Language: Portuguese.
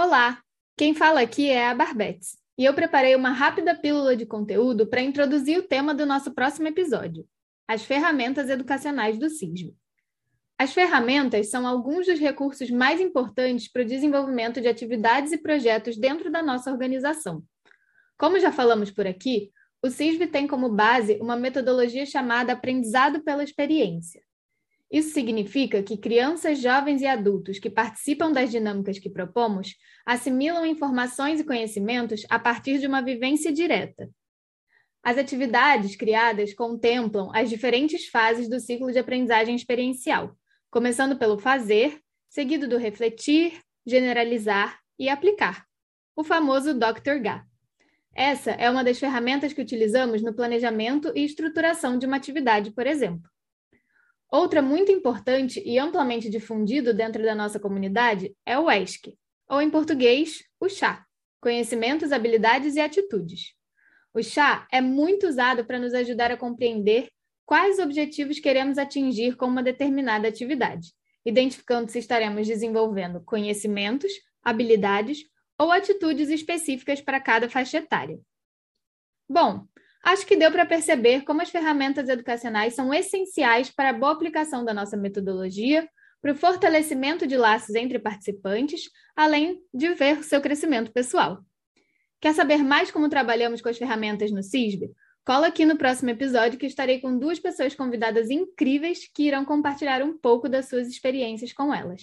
Olá, quem fala aqui é a Barbetes, e eu preparei uma rápida pílula de conteúdo para introduzir o tema do nosso próximo episódio: as ferramentas educacionais do CISV. As ferramentas são alguns dos recursos mais importantes para o desenvolvimento de atividades e projetos dentro da nossa organização. Como já falamos por aqui, o CISV tem como base uma metodologia chamada aprendizado pela experiência. Isso significa que crianças, jovens e adultos que participam das dinâmicas que propomos assimilam informações e conhecimentos a partir de uma vivência direta. As atividades criadas contemplam as diferentes fases do ciclo de aprendizagem experiencial, começando pelo fazer, seguido do refletir, generalizar e aplicar, o famoso Dr. Gá. Essa é uma das ferramentas que utilizamos no planejamento e estruturação de uma atividade, por exemplo. Outra muito importante e amplamente difundido dentro da nossa comunidade é o ESC, ou em português, o chá, conhecimentos, habilidades e atitudes. O chá é muito usado para nos ajudar a compreender quais objetivos queremos atingir com uma determinada atividade, identificando se estaremos desenvolvendo conhecimentos, habilidades ou atitudes específicas para cada faixa etária. Bom, Acho que deu para perceber como as ferramentas educacionais são essenciais para a boa aplicação da nossa metodologia, para o fortalecimento de laços entre participantes, além de ver seu crescimento pessoal. Quer saber mais como trabalhamos com as ferramentas no CISB? Cola aqui no próximo episódio que estarei com duas pessoas convidadas incríveis que irão compartilhar um pouco das suas experiências com elas.